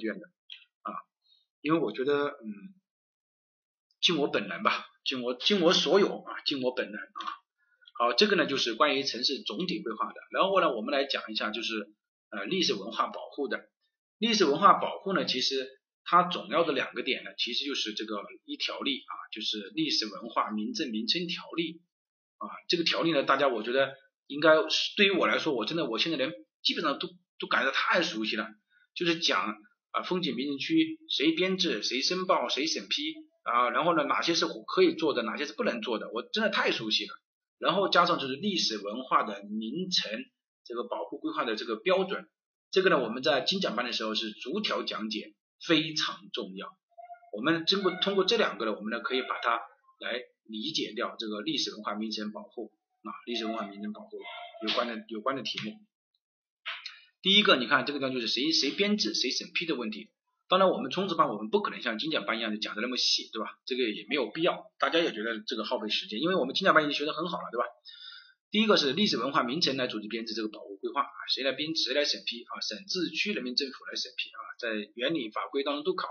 卷的啊，因为我觉得嗯，尽我本能吧，尽我尽我所有啊，尽我本能啊。好，这个呢就是关于城市总体规划的。然后呢，我们来讲一下就是呃历史文化保护的。历史文化保护呢，其实它总要的两个点呢，其实就是这个一条例啊，就是《历史文化名镇名称条例》啊。这个条例呢，大家我觉得应该对于我来说，我真的我现在连基本上都都感觉太熟悉了。就是讲啊风景名胜区谁编制谁申报谁审批啊，然后呢哪些是可以做的，哪些是不能做的，我真的太熟悉了。然后加上就是历史文化的名城这个保护规划的这个标准，这个呢我们在精讲班的时候是逐条讲解，非常重要。我们经过通过这两个呢，我们呢可以把它来理解掉这个历史文化名城保护啊，历史文化名城保护有关的有关的题目。第一个，你看这个地方就是谁谁编制谁审批的问题。当然，我们冲刺班我们不可能像精讲班一样的讲的那么细，对吧？这个也没有必要，大家也觉得这个耗费时间，因为我们精讲班已经学得很好了，对吧？第一个是历史文化名城来组织编制这个保护规划啊，谁来编谁来审批啊？省自治区人民政府来审批啊，在原理法规当中都考。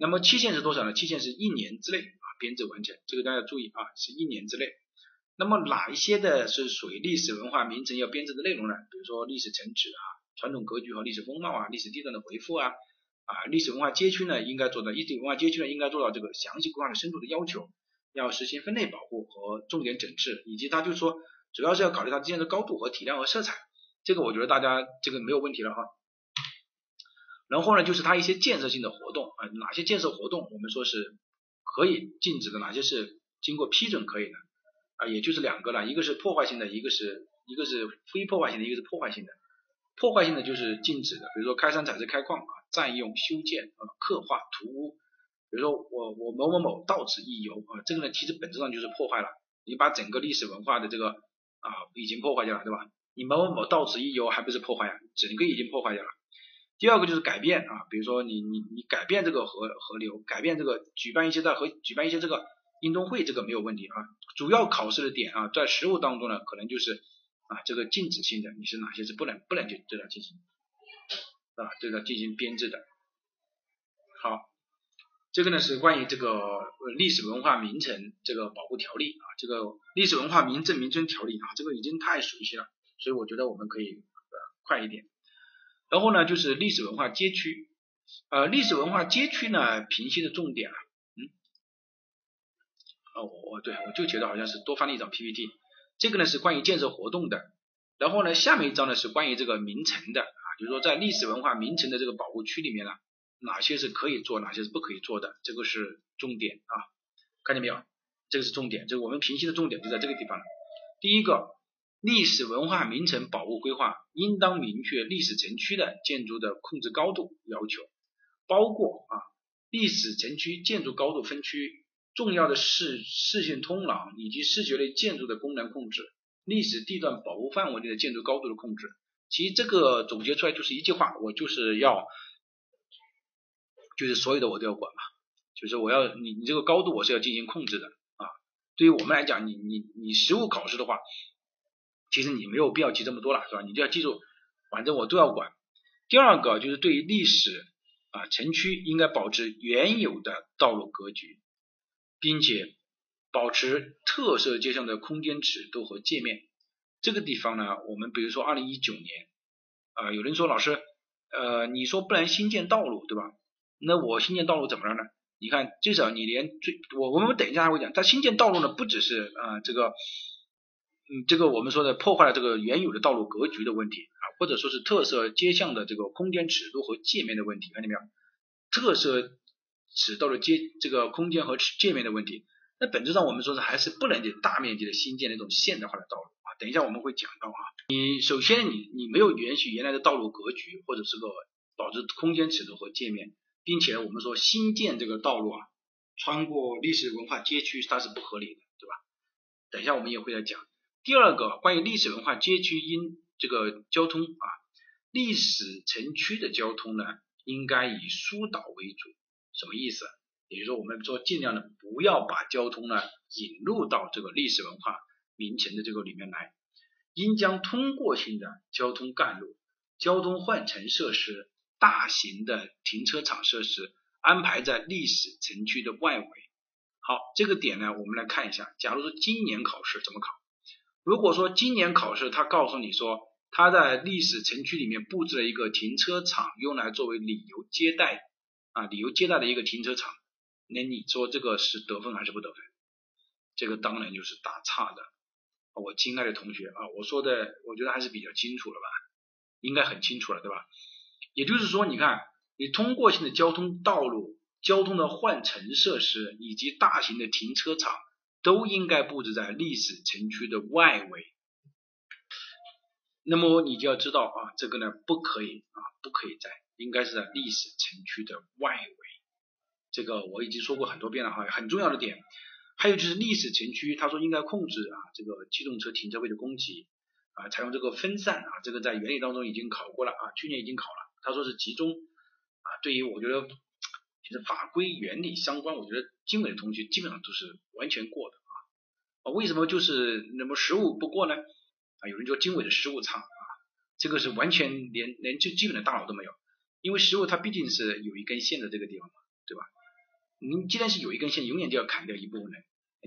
那么期限是多少呢？期限是一年之内啊编制完成，这个大家注意啊，是一年之内。那么哪一些的是属于历史文化名城要编制的内容呢？比如说历史城址啊、传统格局和历史风貌啊、历史地段的回复啊。啊，历史文化街区呢，应该做到历史文化街区呢，应该做到这个详细规划的深度的要求，要实行分类保护和重点整治，以及它就是说，主要是要考虑它之间的高度和体量和色彩，这个我觉得大家这个没有问题了哈。然后呢，就是它一些建设性的活动啊，哪些建设活动我们说是可以禁止的，哪些是经过批准可以的啊，也就是两个了，一个是破坏性的，一个是一个是非破坏性的，一个是破坏性的。破坏性的就是禁止的，比如说开山采石开矿啊，占用修建啊，刻画涂污，比如说我我某某某到此一游啊，这个呢其实本质上就是破坏了，你把整个历史文化的这个啊已经破坏掉了，对吧？你某某某到此一游还不是破坏啊，整个已经破坏掉了。第二个就是改变啊，比如说你你你改变这个河河流，改变这个举办一些在和举办一些这个运动会，这个没有问题啊。主要考试的点啊，在实务当中呢，可能就是。啊，这个禁止性的你是哪些是不能不能去对它进行啊对它进行编制的。好，这个呢是关于这个历史文化名城这个保护条例啊，这个历史文化名镇名称条例啊，这个已经太熟悉了，所以我觉得我们可以呃快一点。然后呢就是历史文化街区，呃历史文化街区呢评析的重点啊，嗯，哦我对我就觉得好像是多翻了一张 PPT。这个呢是关于建设活动的，然后呢下面一章呢是关于这个名城的啊，就是说在历史文化名城的这个保护区里面呢，哪些是可以做，哪些是不可以做的，这个是重点啊，看见没有？这个是重点，这个我们评析的重点就在这个地方了。第一个，历史文化名城保护规划应当明确历史城区的建筑的控制高度要求，包括啊历史城区建筑高度分区。重要的视视线通廊以及视觉类建筑的功能控制，历史地段保护范围内的建筑高度的控制，其实这个总结出来就是一句话，我就是要，就是所有的我都要管嘛，就是我要你你这个高度我是要进行控制的啊。对于我们来讲，你你你实物考试的话，其实你没有必要记这么多了，是吧？你就要记住，反正我都要管。第二个就是对于历史啊城区应该保持原有的道路格局。并且保持特色街巷的空间尺度和界面。这个地方呢，我们比如说二零一九年啊，有人说老师，呃，你说不能新建道路，对吧？那我新建道路怎么了呢？你看，至少你连最我我们等一下还会讲，它新建道路呢，不只是啊这个，嗯，这个我们说的破坏了这个原有的道路格局的问题啊，或者说是特色街巷的这个空间尺度和界面的问题，看见没有？特色。尺度的街这个空间和界面的问题，那本质上我们说是还是不能去大面积的新建那种现代化的道路啊。等一下我们会讲到啊，你首先你你没有允许原来的道路格局或者是个保持空间尺度和界面，并且我们说新建这个道路啊，穿过历史文化街区它是不合理的，对吧？等一下我们也会来讲。第二个关于历史文化街区因这个交通啊，历史城区的交通呢，应该以疏导为主。什么意思？也就是说，我们说尽量的不要把交通呢引入到这个历史文化名城的这个里面来，应将通过性的交通干路、交通换乘设施大型的停车场设施安排在历史城区的外围。好，这个点呢，我们来看一下。假如说今年考试怎么考？如果说今年考试他告诉你说他在历史城区里面布置了一个停车场，用来作为旅游接待啊旅游接待的一个停车场，那你说这个是得分还是不得分？这个当然就是打岔的。我亲爱的同学啊，我说的我觉得还是比较清楚了吧？应该很清楚了，对吧？也就是说，你看你通过性的交通道路。交通的换乘设施以及大型的停车场都应该布置在历史城区的外围。那么你就要知道啊，这个呢不可以啊，不可以在，应该是在历史城区的外围。这个我已经说过很多遍了哈，很重要的点。还有就是历史城区，他说应该控制啊这个机动车停车位的供给啊，采用这个分散啊，这个在原理当中已经考过了啊，去年已经考了。他说是集中啊，对于我觉得。其实法规原理相关，我觉得经纬的同学基本上都是完全过的啊。啊，为什么就是那么实物不过呢？啊，有人说经纬的实物差啊，这个是完全连连最基本的大脑都没有。因为实物它毕竟是有一根线的这个地方嘛，对吧？你既然是有一根线，永远就要砍掉一部分的，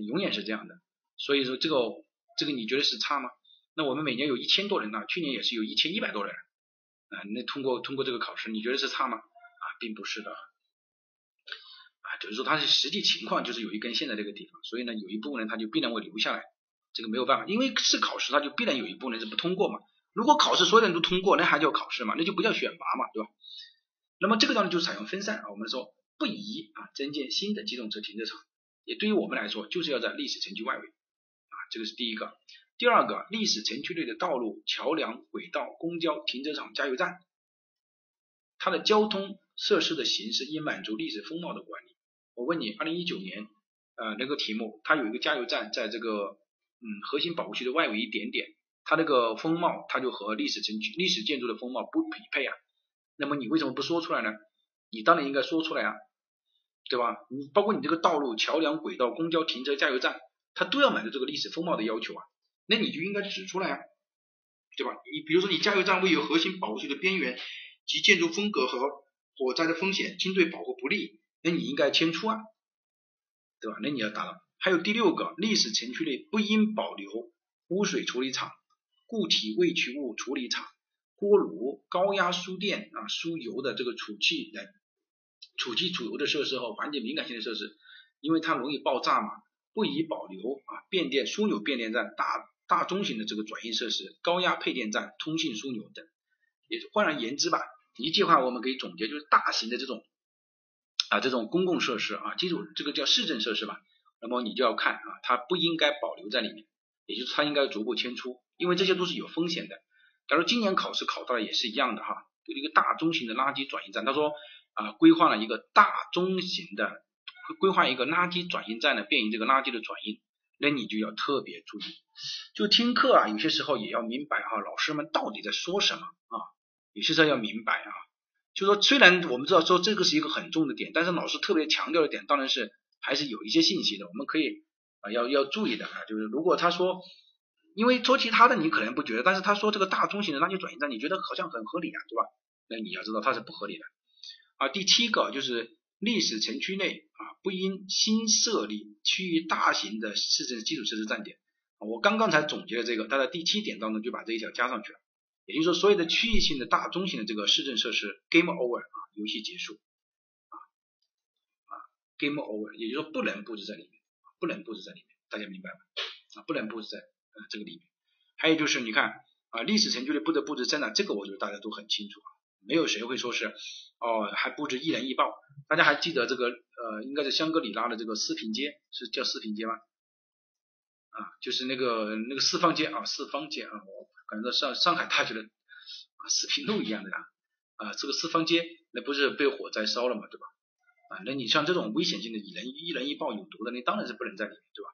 永远是这样的。所以说这个这个你觉得是差吗？那我们每年有一千多人呢，去年也是有一千一百多人啊，那通过通过这个考试，你觉得是差吗？啊，并不是的啊。就是说它是实际情况，就是有一根线在这个地方，所以呢，有一部分人他就必然会留下来，这个没有办法，因为是考试，他就必然有一部分人是不通过嘛。如果考试所有人都通过，那还叫考试嘛？那就不叫选拔嘛，对吧？那么这个道理就是采用分散啊，我们说不宜啊增建新的机动车停车场，也对于我们来说，就是要在历史城区外围啊，这个是第一个。第二个，历史城区内的道路、桥梁、轨道、公交、停车场、加油站，它的交通设施的形式应满足历史风貌的管理。我问你，二零一九年，呃，那个题目，它有一个加油站在这个，嗯，核心保护区的外围一点点，它那个风貌，它就和历史城区、历史建筑的风貌不匹配啊。那么你为什么不说出来呢？你当然应该说出来啊，对吧？你包括你这个道路、桥梁、轨道、公交、停车、加油站，它都要满足这个历史风貌的要求啊。那你就应该指出来啊，对吧？你比如说你加油站位于核心保护区的边缘，及建筑风格和火灾的风险均对保护不利。那你应该迁出啊，对吧？那你要达到。还有第六个，历史城区内不应保留污水处理厂、固体废弃物处理厂、锅炉、高压输电啊、输油的这个储气等储气储油的设施和环境敏感性的设施，因为它容易爆炸嘛，不宜保留啊。变电枢纽变电站、大大中型的这个转运设施、高压配电站、通信枢纽等。也换而言之吧，一句话我们可以总结，就是大型的这种。啊，这种公共设施啊，记住这个叫市政设施吧。那么你就要看啊，它不应该保留在里面，也就是它应该逐步迁出，因为这些都是有风险的。假如今年考试考到了也是一样的哈，有一个大中型的垃圾转运站，他说啊，规划了一个大中型的规划一个垃圾转运站呢，便于这个垃圾的转运，那你就要特别注意。就听课啊，有些时候也要明白哈，老师们到底在说什么啊，有些时候要明白啊。就说虽然我们知道说这个是一个很重的点，但是老师特别强调的点当然是还是有一些信息的，我们可以啊要要注意的啊，就是如果他说，因为说其他的你可能不觉得，但是他说这个大中型的垃圾转运站，你觉得好像很合理啊，对吧？那你要知道它是不合理的啊。第七个就是历史城区内啊不应新设立区域大型的市政基础设施站点，我刚刚才总结了这个，它在第七点当中就把这一条加上去了。也就是说，所有的区域性的大中型的这个市政设施，game over 啊，游戏结束啊啊，game over，也就是说不能布置在里面，不能布置在里面，大家明白吗？啊，不能布置在呃这个里面。还有就是你看啊，历史城区里不得布置在哪？这个我觉得大家都很清楚啊，没有谁会说是哦还布置易燃易爆。大家还记得这个呃，应该是香格里拉的这个四平街，是叫四平街吗？啊，就是那个那个四方街啊，四方街啊，我。反正上上海大学的啊四平路一样的呀啊这个四方街那不是被火灾烧了嘛对吧啊那你像这种危险性的易燃易燃易爆有毒的那当然是不能在里面对吧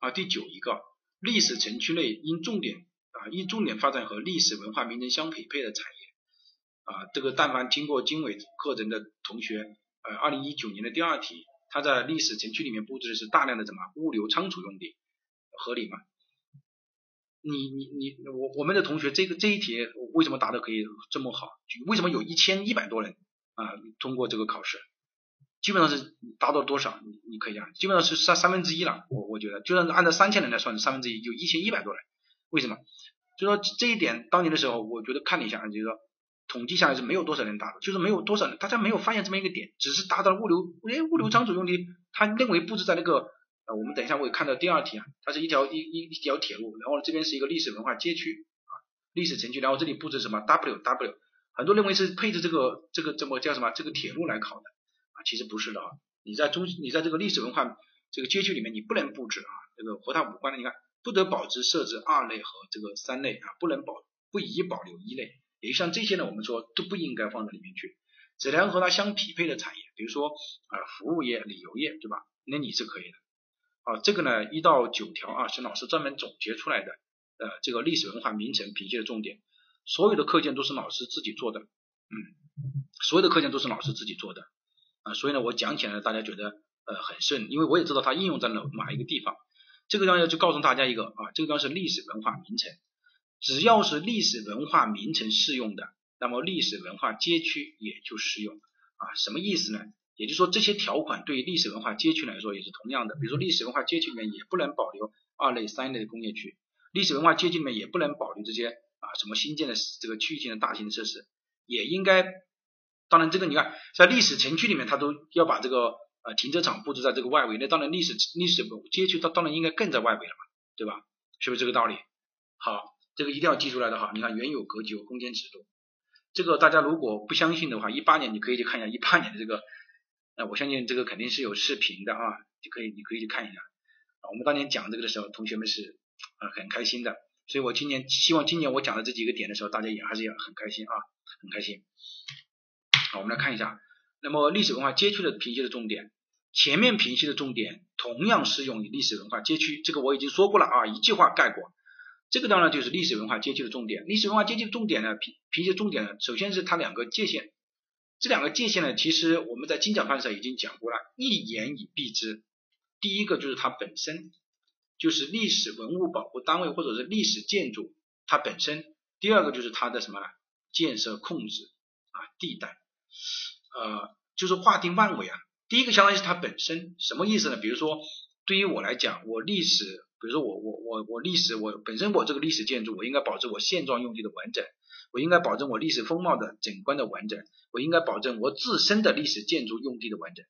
啊第九一个历史城区内应重点啊应重点发展和历史文化名城相匹配的产业啊这个但凡听过经纬课程的同学呃二零一九年的第二题他在历史城区里面布置的是大量的什么物流仓储用地合理吗？你你你我我们的同学这个这一题为什么答的可以这么好？为什么有一千一百多人啊通过这个考试？基本上是达到多少？你你可以啊，基本上是三三分之一了。我我觉得，就算是按照三千人来算，三分之一，就一千一百多人。为什么？就说这一点，当年的时候，我觉得看了一下，就是说统计下来是没有多少人达的，就是没有多少人，大家没有发现这么一个点，只是达到了物流，哎，物流仓储用地，他认为布置在那个，呃，我们等一下会看到第二题啊，它是一条一一一条铁路，然后这边是一个历史文化街区啊，历史城区，然后这里布置什么 W W，很多认为是配置这个这个怎么叫什么这个铁路来考的。其实不是的啊，你在中你在这个历史文化这个街区里面，你不能布置啊，这个和它无关的，你看不得保值设置二类和这个三类啊，不能保不宜保留一类，也就像这些呢，我们说都不应该放到里面去，只能和它相匹配的产业，比如说啊服务业、旅游业，对吧？那你是可以的啊。这个呢一到九条啊是老师专门总结出来的，呃这个历史文化名城评析的重点，所有的课件都是老师自己做的，嗯，所有的课件都是老师自己做的。啊，所以呢，我讲起来大家觉得呃很顺，因为我也知道它应用在了哪一个地方。这个地方就告诉大家一个啊，这个地方是历史文化名城，只要是历史文化名城适用的，那么历史文化街区也就适用啊。什么意思呢？也就是说这些条款对于历史文化街区来说也是同样的。比如说历史文化街区里面也不能保留二类、三类的工业区，历史文化街区里面也不能保留这些啊什么新建的这个区域性的大型设施，也应该。当然，这个你看，在历史城区里面，它都要把这个呃停车场布置在这个外围，那当然历史历史街区它当然应该更在外围了嘛，对吧？是不是这个道理？好，这个一定要记出来的哈。你看原有格局和空间尺度，这个大家如果不相信的话，一八年你可以去看一下一八年的这个，那我相信这个肯定是有视频的啊，就可以你可以去看一下。我们当年讲这个的时候，同学们是啊很开心的，所以我今年希望今年我讲的这几个点的时候，大家也还是要很开心啊，很开心。好，我们来看一下，那么历史文化街区的评析的重点，前面评析的重点同样适用于历史文化街区，这个我已经说过了啊，一句话概括。这个当然就是历史文化街区的重点，历史文化街区的重点呢，评评析重点呢，首先是它两个界限，这两个界限呢，其实我们在精讲班上已经讲过了，一言以蔽之，第一个就是它本身，就是历史文物保护单位或者是历史建筑它本身，第二个就是它的什么建设控制啊地带。呃，就是划定范围啊。第一个相当于是它本身什么意思呢？比如说，对于我来讲，我历史，比如说我我我我历史，我本身我这个历史建筑，我应该保证我现状用地的完整，我应该保证我历史风貌的整观的完整，我应该保证我自身的历史建筑用地的完整。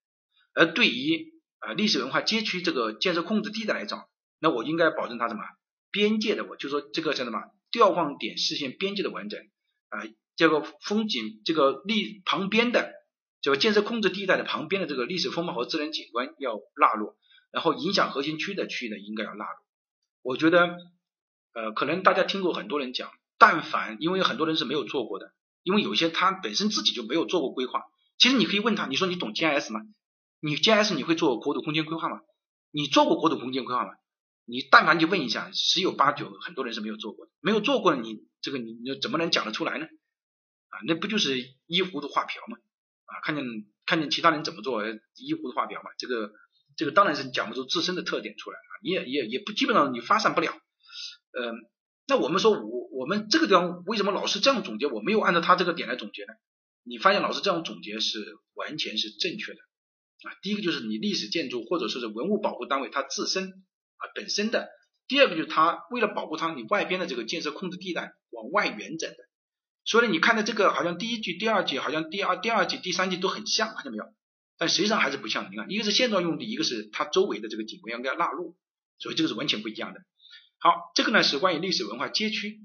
而对于啊历史文化街区这个建设控制地带来讲，那我应该保证它什么边界的，我就说这个叫什么调放点视线边界的完整啊。这个风景，这个历旁边的这个建设控制地带的旁边的这个历史风貌和自然景观要纳入，然后影响核心区的区域呢应该要纳入。我觉得，呃，可能大家听过很多人讲，但凡因为很多人是没有做过的，因为有些他本身自己就没有做过规划。其实你可以问他，你说你懂 GIS 吗？你 GIS 你会做国土空间规划吗？你做过国土空间规划吗？你但凡就问一下，十有八九很多人是没有做过的，没有做过的你这个你你怎么能讲得出来呢？啊，那不就是一糊涂画瓢吗？啊，看见看见其他人怎么做，一糊涂画瓢嘛。这个这个当然是讲不出自身的特点出来啊，你也也也不基本上你发散不了。嗯，那我们说我我们这个地方为什么老是这样总结？我没有按照他这个点来总结呢？你发现老师这样总结是完全是正确的啊。第一个就是你历史建筑或者说是文物保护单位它自身啊本身的，第二个就是它为了保护它，你外边的这个建设控制地带往外延展的。所以你看的这个好像第一句、第二句好像第二、第二句、第三句都很像，看见没有？但实际上还是不像。你看，一个是现状用地，一个是它周围的这个景观应该纳入，所以这个是完全不一样的。好，这个呢是关于历史文化街区，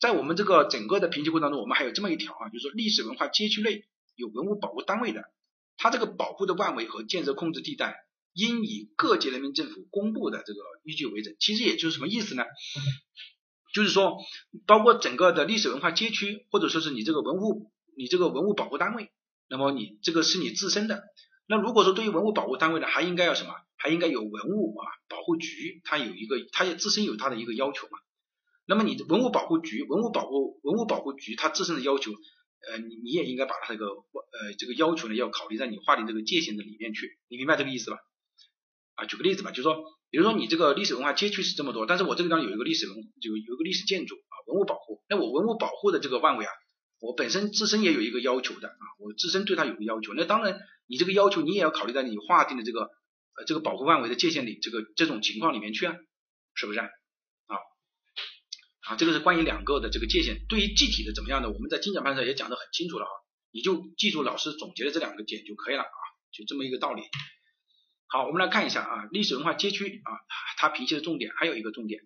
在我们这个整个的评级过程当中，我们还有这么一条啊，就是说历史文化街区内有文物保护单位的，它这个保护的范围和建设控制地带应以各级人民政府公布的这个依据为准。其实也就是什么意思呢？就是说，包括整个的历史文化街区，或者说是你这个文物，你这个文物保护单位，那么你这个是你自身的。那如果说对于文物保护单位呢，还应该要什么？还应该有文物啊保护局，它有一个，它也自身有它的一个要求嘛。那么你文物保护局，文物保护文物保护局它自身的要求，呃，你你也应该把它这个呃这个要求呢，要考虑在你划定这个界限的里面去。你明白这个意思吧？啊，举个例子吧，就说，比如说你这个历史文化街区是这么多，但是我这个地方有一个历史文，有有一个历史建筑啊，文物保护，那我文物保护的这个范围啊，我本身自身也有一个要求的啊，我自身对它有个要求，那当然你这个要求你也要考虑在你划定的这个呃这个保护范围的界限里，这个这种情况里面去啊，是不是啊？啊，这个是关于两个的这个界限，对于具体的怎么样的，我们在精讲班上也讲得很清楚了啊，你就记住老师总结的这两个点就可以了啊，就这么一个道理。好，我们来看一下啊，历史文化街区啊，它评析的重点还有一个重点，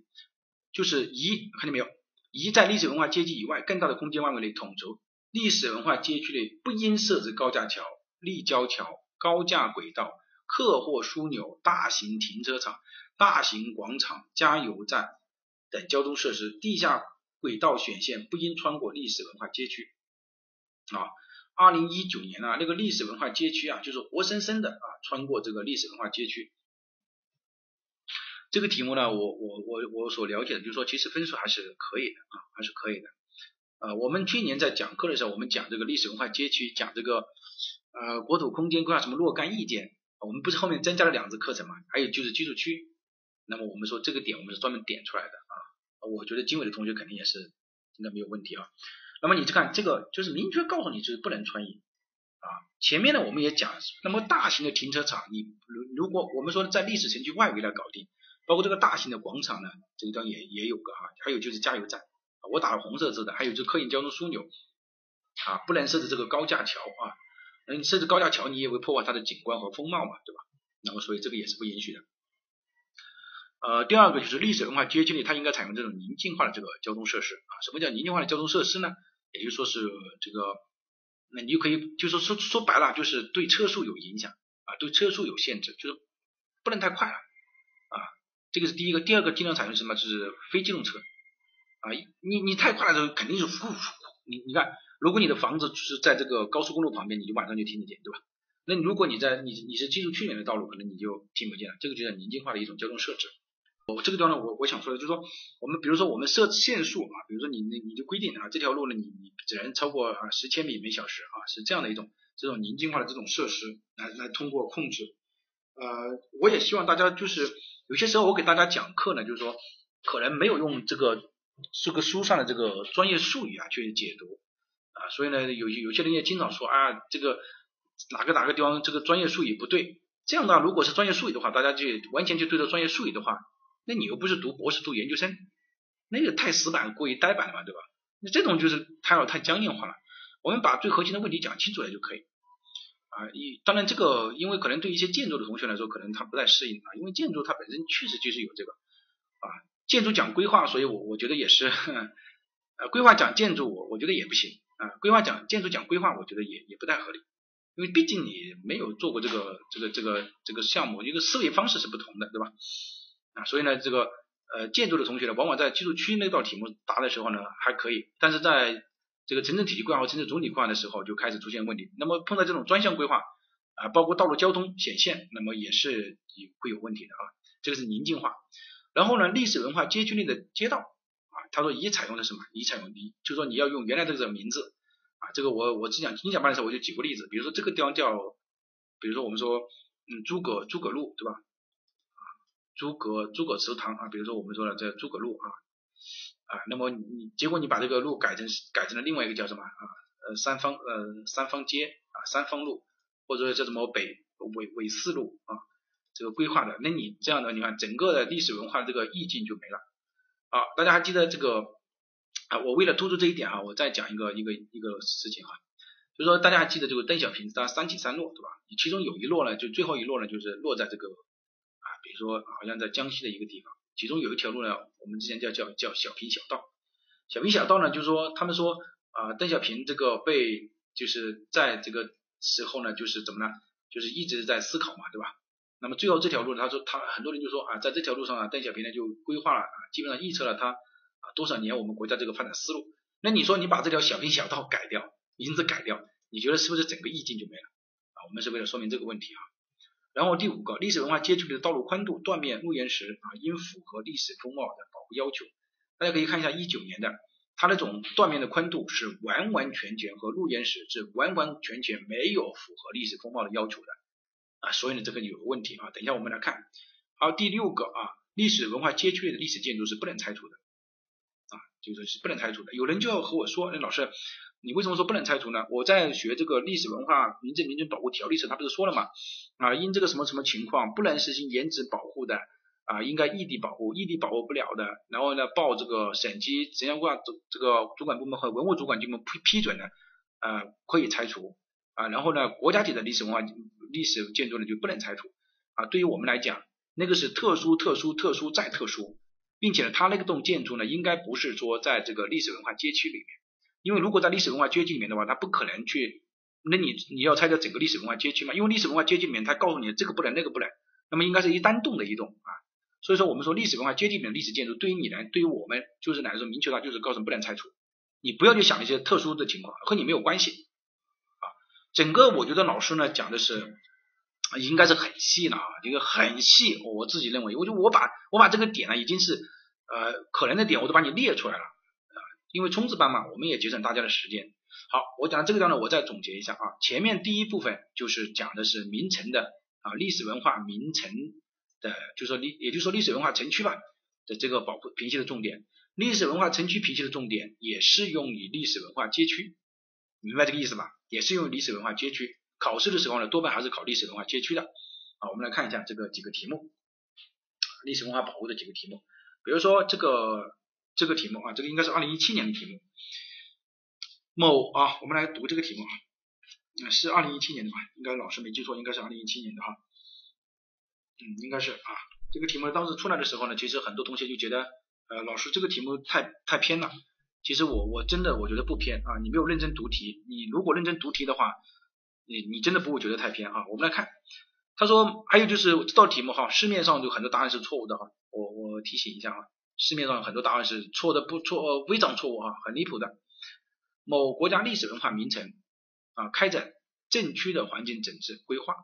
就是一，看见没有？一在历史文化街区以外更大的空间范围内统筹历史文化街区内不应设置高架桥、立交桥、高架轨道、客货枢纽、大型停车场、大型广场、加油站。等交通设施，地下轨道选线不应穿过历史文化街区。啊，二零一九年啊，那个历史文化街区啊，就是活生生的啊，穿过这个历史文化街区。这个题目呢，我我我我所了解的，就是说其实分数还是可以的啊，还是可以的。呃，我们去年在讲课的时候，我们讲这个历史文化街区，讲这个呃国土空间规划什么若干意见，我们不是后面增加了两次课程嘛？还有就是居住区。那么我们说这个点我们是专门点出来的啊，我觉得经纬的同学肯定也是应该没有问题啊。那么你去看这个就是明确告诉你就是不能穿越啊。前面呢我们也讲，那么大型的停车场，你如如果我们说在历史城区外围来搞定，包括这个大型的广场呢，这个地方也也有个哈，还有就是加油站，我打了红色字的，还有就是客运交通枢纽啊，不能设置这个高架桥啊，那你设置高架桥你也会破坏它的景观和风貌嘛，对吧？那么所以这个也是不允许的。呃，第二个就是历史文化街区里，它应该采用这种宁静化的这个交通设施啊。什么叫宁静化的交通设施呢？也就是说是这个，那你就可以，就说说说白了，就是对车速有影响啊，对车速有限制，就是不能太快了啊。这个是第一个，第二个尽量采用什么？就是非机动车啊。你你太快的时候肯定是呼呼，你你看，如果你的房子是在这个高速公路旁边，你就晚上就听得见，对吧？那如果你在你你是进入去年的道路，可能你就听不见了。这个就叫宁静化的一种交通设置。我这个地方呢，我我想说的就是说，我们比如说我们设限速啊，比如说你你你就规定啊，这条路呢，你你只能超过啊十千米每小时啊，是这样的一种这种宁静化的这种设施来来通过控制。呃，我也希望大家就是有些时候我给大家讲课呢，就是说可能没有用这个这个书上的这个专业术语啊去解读啊，所以呢有有些人也经常说啊这个哪个哪个地方这个专业术语不对，这样的话如果是专业术语的话，大家就完全就对着专业术语的话。那你又不是读博士、读研究生，那个太死板、过于呆板了嘛，对吧？那这种就是太太僵硬化了。我们把最核心的问题讲清楚了就可以啊。一当然这个，因为可能对一些建筑的同学来说，可能他不太适应啊，因为建筑它本身确实就是有这个啊。建筑讲规划，所以我我觉得也是，呃，规划讲建筑，我我觉得也不行啊。规划讲建筑讲规划，我觉得也也不太合理，因为毕竟你没有做过这个这个这个这个项目，一个思维方式是不同的，对吧？啊，所以呢，这个呃建筑的同学呢，往往在居住区那道题目答的时候呢还可以，但是在这个城镇体系规划和城镇总体规划的时候就开始出现问题。那么碰到这种专项规划啊，包括道路交通显现，那么也是也会有问题的啊。这个是宁静化。然后呢，历史文化街区内的街道啊，他说已采用的什么？已采用宜，就说你要用原来这个名字啊。这个我我只讲精讲班的时候我就举过例子，比如说这个地方叫，比如说我们说嗯诸葛诸葛路，对吧？诸葛诸葛祠堂啊，比如说我们说的这诸葛路啊啊，那么你你结果你把这个路改成改成了另外一个叫什么啊呃三方呃三方街啊三方路，或者说叫什么北纬纬四路啊，这个规划的，那你这样的你看整个的历史文化这个意境就没了啊。大家还记得这个啊？我为了突出这一点啊，我再讲一个一个一个事情哈，就是说大家还记得这个邓小平他三起三落对吧？其中有一落呢，就最后一落呢，就是落在这个。说，好像在江西的一个地方，其中有一条路呢，我们之前叫叫叫小平小道。小平小道呢，就是说他们说啊，邓小平这个被就是在这个时候呢，就是怎么呢？就是一直在思考嘛，对吧？那么最后这条路，他说他很多人就说啊，在这条路上啊，邓小平呢就规划了啊，基本上预测了他啊多少年我们国家这个发展思路。那你说你把这条小平小道改掉，名字改掉，你觉得是不是整个意境就没了啊？我们是为了说明这个问题啊。然后第五个，历史文化街区的道路宽度、断面、路岩石啊，应符合历史风貌的保护要求。大家可以看一下一九年的，它那种断面的宽度是完完全全和路岩石是完完全全没有符合历史风貌的要求的啊，所以呢这个有个问题啊，等一下我们来看。好，第六个啊，历史文化街区内的历史建筑是不能拆除的啊，就是是不能拆除的。有人就要和我说，那老师。你为什么说不能拆除呢？我在学这个历史文化名镇名镇保护条例时，他不是说了吗？啊，因这个什么什么情况不能实行原址保护的啊，应该异地保护，异地保护不了的，然后呢报这个省级城乡规划这这个主管部门和文物主管部门批批准的，啊可以拆除啊，然后呢国家级的历史文化历史建筑呢就不能拆除啊。对于我们来讲，那个是特殊特殊特殊再特殊，并且呢它那个栋建筑呢应该不是说在这个历史文化街区里面。因为如果在历史文化街区里面的话，它不可能去，那你你要拆掉整个历史文化街区嘛？因为历史文化街区里面，它告诉你这个不能那个不能，那么应该是一单栋的一栋啊。所以说我们说历史文化街区里面历史建筑，对于你来，对于我们就是来说，明确它就是告诉不能拆除，你不要去想一些特殊的情况，和你没有关系啊。整个我觉得老师呢讲的是应该是很细了啊，一个很细，我自己认为，我就我把我把这个点呢已经是呃可能的点我都把你列出来了。因为冲刺班嘛，我们也节省大家的时间。好，我讲到这个地方呢，我再总结一下啊。前面第一部分就是讲的是名城的啊历史文化名城的，就说历，也就是说历史文化城区吧的这个保护评析的重点。历史文化城区评析的重点也适用于历史文化街区，明白这个意思吧？也适用于历史文化街区。考试的时候呢，多半还是考历史文化街区的。啊，我们来看一下这个几个题目，历史文化保护的几个题目，比如说这个。这个题目啊，这个应该是二零一七年的题目。某啊，我们来读这个题目啊，是二零一七年的吧？应该老师没记错，应该是二零一七年的哈。嗯，应该是啊。这个题目当时出来的时候呢，其实很多同学就觉得，呃，老师这个题目太太偏了。其实我我真的我觉得不偏啊。你没有认真读题，你如果认真读题的话，你你真的不会觉得太偏啊。我们来看，他说还有就是这道题目哈，市面上有很多答案是错误的哈。我我提醒一下啊。市面上很多答案是错的，不错，微常错误啊，很离谱的。某国家历史文化名城啊，开展镇区的环境整治规划。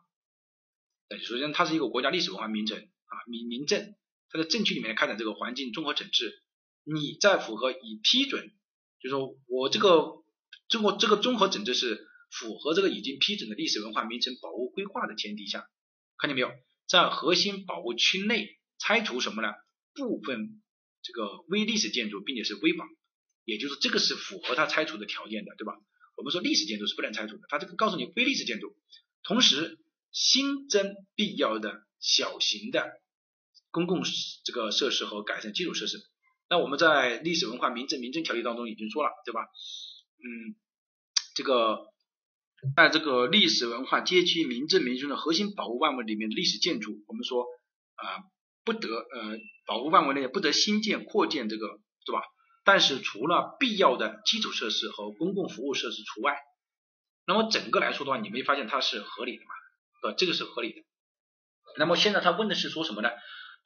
首先，它是一个国家历史文化名城啊，名名镇，它在镇区里面开展这个环境综合整治。你在符合已批准，就是说我这个中国这个综合整治是符合这个已经批准的历史文化名城保护规划的前提下，看见没有？在核心保护区内拆除什么呢？部分。这个微历史建筑，并且是危保，也就是这个是符合它拆除的条件的，对吧？我们说历史建筑是不能拆除的，它这个告诉你微历史建筑，同时新增必要的小型的公共这个设施和改善基础设施。那我们在历史文化名镇名镇条例当中已经说了，对吧？嗯，这个在这个历史文化街区名镇名村的核心保护范围里面历史建筑，我们说啊。不得呃保护范围内不得新建扩建这个对吧？但是除了必要的基础设施和公共服务设施除外，那么整个来说的话，你没发现它是合理的吗？呃，这个是合理的。那么现在他问的是说什么呢？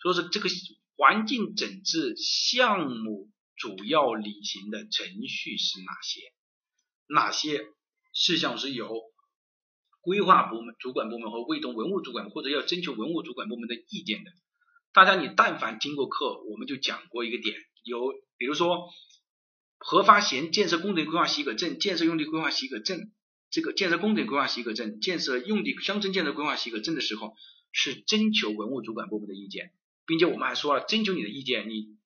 说是这个环境整治项目主要履行的程序是哪些？哪些事项是由规划部门主管部门和卫东文物主管或者要征求文物主管部门的意见的？大家，你但凡听过课，我们就讲过一个点，有比如说核发现建设工程规划许可证、建设用地规划许可证，这个建设工程规划许可证、建设用地乡村建设规划许可证的时候，是征求文物主管部门的意见，并且我们还说了，征求你的意见，你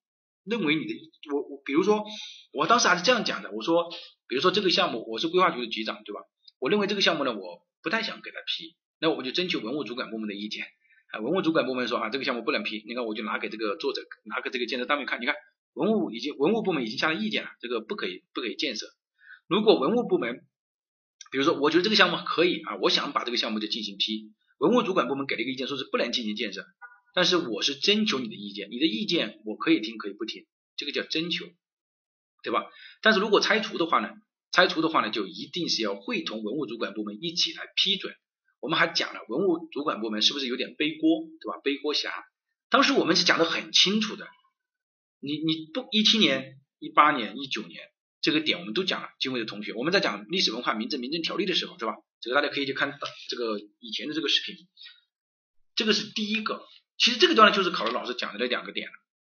认为你的我我，比如说我当时还是这样讲的，我说，比如说这个项目我是规划局的局长，对吧？我认为这个项目呢，我不太想给他批，那我们就征求文物主管部门的意见。文物主管部门说啊，这个项目不能批，你看我就拿给这个作者，拿给这个建设单位看，你看文物已经文物部门已经下了意见了，这个不可以不可以建设。如果文物部门，比如说我觉得这个项目可以啊，我想把这个项目就进行批，文物主管部门给了一个意见，说是不能进行建设，但是我是征求你的意见，你的意见我可以听可以不听，这个叫征求，对吧？但是如果拆除的话呢，拆除的话呢，就一定是要会同文物主管部门一起来批准。我们还讲了文物主管部门是不是有点背锅，对吧？背锅侠，当时我们是讲的很清楚的。你你不一七年、一八年、一九年这个点我们都讲了，经纬的同学，我们在讲历史文化名镇名镇条例的时候，是吧？这个大家可以去看这个以前的这个视频。这个是第一个，其实这个段呢就是考了老师讲的那两个点，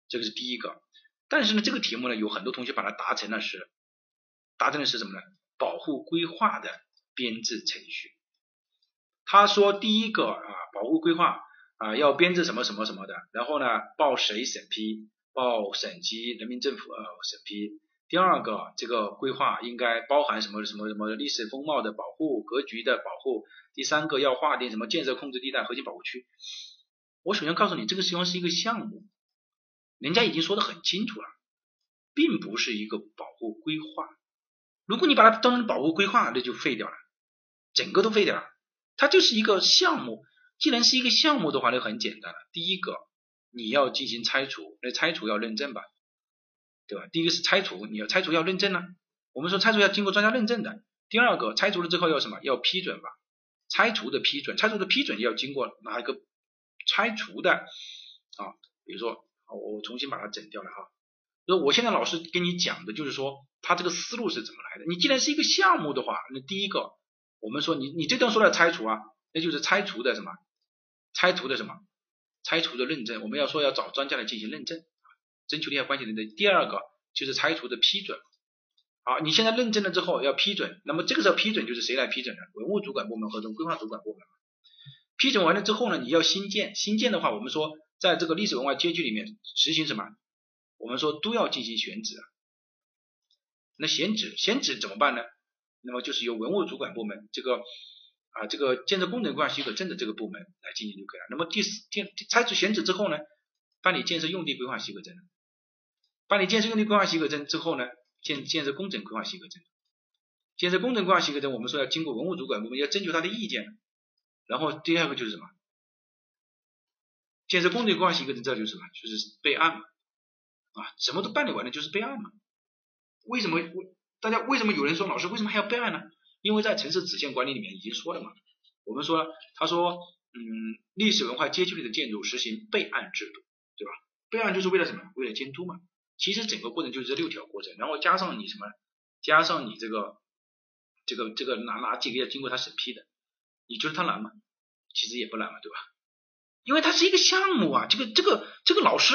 这个是第一个。但是呢，这个题目呢有很多同学把它答成了是，答成的是什么呢？保护规划的编制程序。他说第一个啊，保护规划啊要编制什么什么什么的，然后呢报谁审批，报省级人民政府呃审批。第二个，这个规划应该包含什么什么什么历史风貌的保护、格局的保护。第三个，要划定什么建设控制地带、核心保护区。我首先告诉你，这个实际上是一个项目，人家已经说的很清楚了，并不是一个保护规划。如果你把它当成保护规划，那就废掉了，整个都废掉了。它就是一个项目，既然是一个项目的话，那很简单了。第一个，你要进行拆除，那拆除要认证吧。对吧？第一个是拆除，你要拆除要认证呢。我们说拆除要经过专家认证的。第二个，拆除了之后要什么？要批准吧？拆除的批准，拆除的批准要经过哪一个拆除的啊？比如说，我重新把它整掉了哈。那我现在老师跟你讲的就是说，他这个思路是怎么来的？你既然是一个项目的话，那第一个，我们说你你这段说的拆除啊，那就是拆除的什么？拆除的什么？拆除的认证，我们要说要找专家来进行认证。征求利害关系人的第二个就是拆除的批准，好，你现在认证了之后要批准，那么这个时候批准就是谁来批准呢？文物主管部门和这个规划主管部门。批准完了之后呢，你要新建，新建的话，我们说在这个历史文化街区里面实行什么？我们说都要进行选址啊。那选址，选址怎么办呢？那么就是由文物主管部门这个啊这个建设工程规划许可证的这个部门来进行就可以了。那么第四，建拆除选址之后呢，办理建设用地规划许可证。办理建设用地规划许可证之后呢，建建设工程规划许可证，建设工程规划许可证，我们说要经过文物主管部门要征求他的意见，然后第二个就是什么？建设工程规划许可证这就是什么？就是备案，啊，什么都办理完了就是备案嘛。为什么？大家为什么有人说老师为什么还要备案呢？因为在城市直线管理里面已经说了嘛，我们说他说，嗯，历史文化街区里的建筑实行备案制度，对吧？备案就是为了什么？为了监督嘛。其实整个过程就是这六条过程，然后加上你什么，加上你这个这个这个哪哪几个要经过他审批的，你觉得他难吗？其实也不难嘛，对吧？因为它是一个项目啊，这个这个这个老师，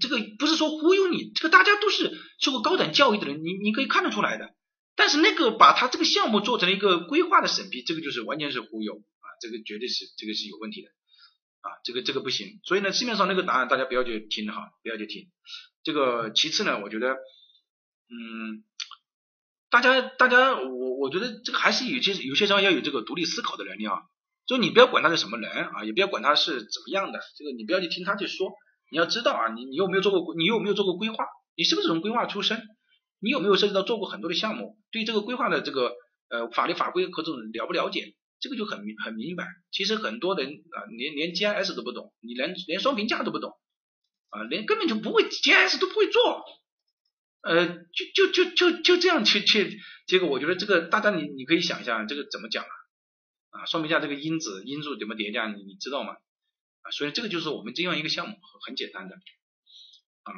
这个不是说忽悠你，这个大家都是受过高等教育的人，你你可以看得出来的。但是那个把他这个项目做成了一个规划的审批，这个就是完全是忽悠啊，这个绝对是这个是有问题的啊，这个这个不行。所以呢，市面上那个答案大家不要去听哈，不要去听。这个其次呢，我觉得，嗯，大家大家，我我觉得这个还是有些有些时候要有这个独立思考的能力啊。就你不要管他是什么人啊，也不要管他是怎么样的，这个你不要去听他去说。你要知道啊，你你有没有做过你有没有做过规划？你是不是从规划出身？你有没有涉及到做过很多的项目？对这个规划的这个呃法律法规和这种了不了解？这个就很很明白。其实很多人啊，连连 GIS 都不懂，你连连双评价都不懂。啊，连根本就不会 GIS 都不会做，呃，就就就就就这样去去，结果我觉得这个大家你你可以想一下，这个怎么讲啊？啊，说明一下这个因子因素怎么叠加，你你知道吗？啊，所以这个就是我们这样一个项目，很简单的啊。